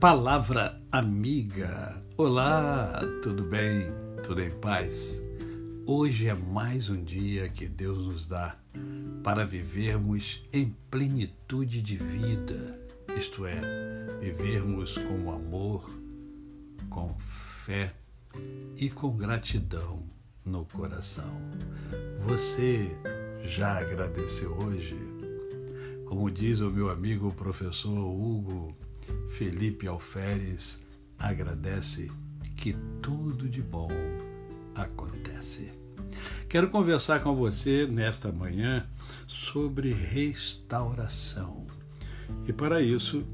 Palavra amiga. Olá, tudo bem? Tudo em paz? Hoje é mais um dia que Deus nos dá para vivermos em plenitude de vida, isto é, vivermos com amor, com fé e com gratidão no coração. Você já agradeceu hoje? Como diz o meu amigo professor Hugo Felipe Alferes, agradece que tudo de bom acontece. Quero conversar com você nesta manhã sobre restauração. E para isso,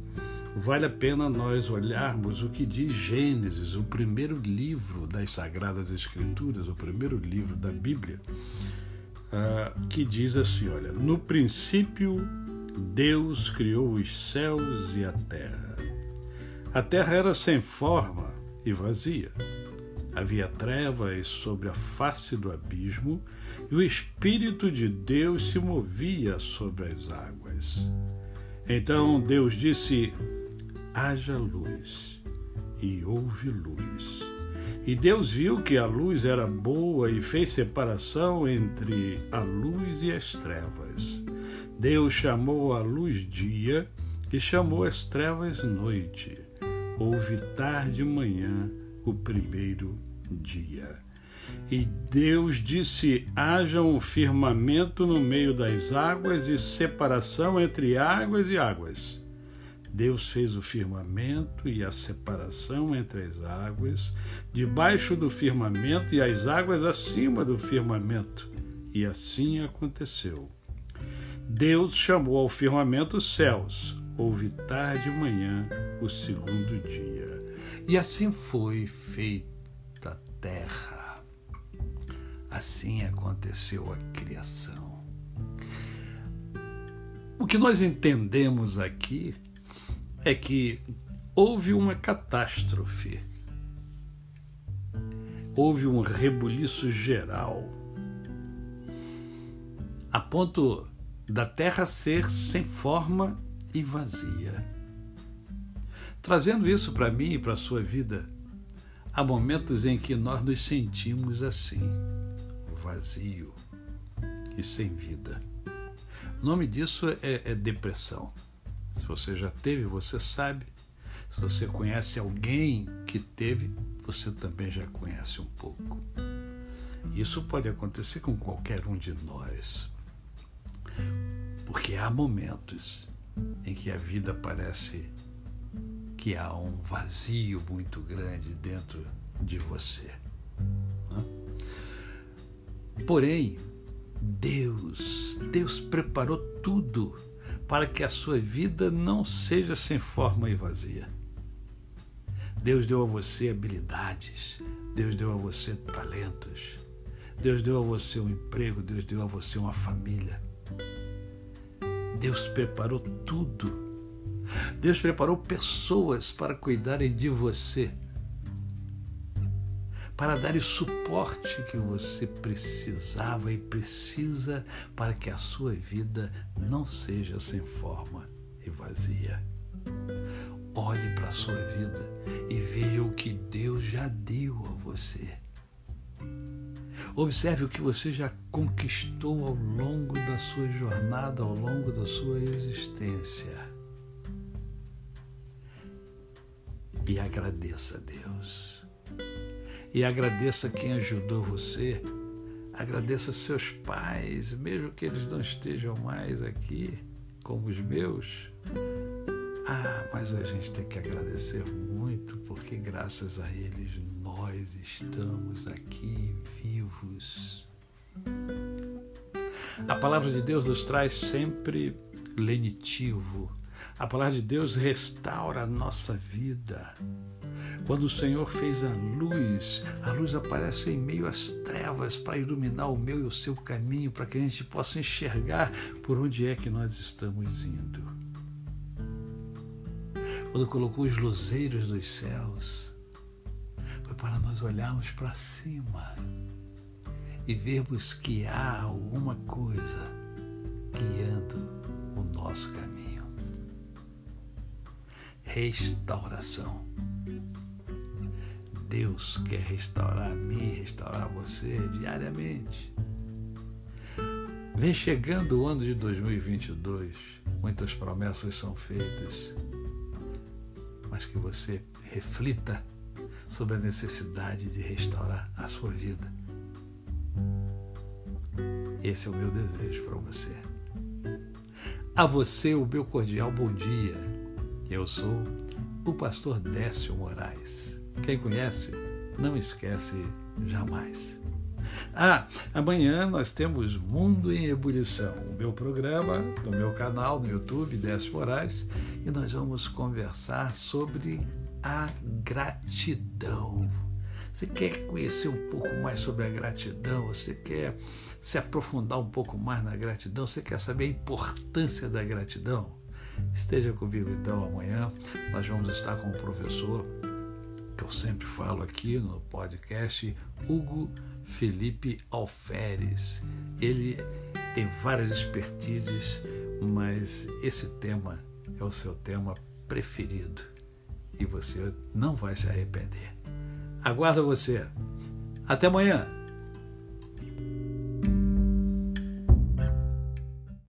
vale a pena nós olharmos o que diz Gênesis, o primeiro livro das Sagradas Escrituras, o primeiro livro da Bíblia, uh, que diz assim: olha, no princípio Deus criou os céus e a terra. A terra era sem forma e vazia. Havia trevas sobre a face do abismo e o Espírito de Deus se movia sobre as águas. Então Deus disse: haja luz, e houve luz. E Deus viu que a luz era boa e fez separação entre a luz e as trevas. Deus chamou a luz dia e chamou as trevas noite. Houve tarde manhã o primeiro dia. E Deus disse: haja um firmamento no meio das águas e separação entre águas e águas. Deus fez o firmamento e a separação entre as águas, debaixo do firmamento e as águas acima do firmamento. E assim aconteceu. Deus chamou ao firmamento os céus. Houve tarde e manhã o segundo dia. E assim foi feita a terra. Assim aconteceu a criação. O que nós entendemos aqui é que houve uma catástrofe, houve um rebuliço geral, a ponto da terra ser sem forma e vazia. Trazendo isso para mim e para a sua vida, há momentos em que nós nos sentimos assim, vazio e sem vida. O nome disso é, é depressão. Se você já teve, você sabe. Se você conhece alguém que teve, você também já conhece um pouco. Isso pode acontecer com qualquer um de nós. Porque há momentos em que a vida parece que há um vazio muito grande dentro de você. Porém, Deus, Deus preparou tudo para que a sua vida não seja sem forma e vazia. Deus deu a você habilidades, Deus deu a você talentos, Deus deu a você um emprego, Deus deu a você uma família. Deus preparou tudo. Deus preparou pessoas para cuidarem de você para dar o suporte que você precisava e precisa para que a sua vida não seja sem forma e vazia. Olhe para a sua vida e veja o que Deus já deu a você. Observe o que você já conquistou ao longo da sua jornada, ao longo da sua existência. E agradeça a Deus e agradeça quem ajudou você. Agradeça seus pais, mesmo que eles não estejam mais aqui, como os meus. Ah, mas a gente tem que agradecer muito, porque graças a eles nós estamos aqui vivos. A palavra de Deus nos traz sempre lenitivo. A palavra de Deus restaura a nossa vida. Quando o Senhor fez a luz, a luz aparece em meio às trevas para iluminar o meu e o seu caminho, para que a gente possa enxergar por onde é que nós estamos indo. Quando colocou os luzeiros dos céus, foi para nós olharmos para cima e vermos que há alguma coisa guiando o nosso caminho. restauração. Deus quer restaurar a mim, restaurar você diariamente. Vem chegando o ano de 2022, muitas promessas são feitas, mas que você reflita sobre a necessidade de restaurar a sua vida. Esse é o meu desejo para você. A você, o meu cordial bom dia. Eu sou o pastor Décio Moraes. Quem conhece, não esquece jamais. Ah, amanhã nós temos Mundo em Ebulição, o meu programa no meu canal no YouTube, Décio Moraes, e nós vamos conversar sobre a gratidão. Você quer conhecer um pouco mais sobre a gratidão? Você quer se aprofundar um pouco mais na gratidão? Você quer saber a importância da gratidão? Esteja comigo então amanhã. Nós vamos estar com o professor que eu sempre falo aqui no podcast, Hugo Felipe Alferes. Ele tem várias expertises, mas esse tema é o seu tema preferido e você não vai se arrepender. Aguardo você. Até amanhã.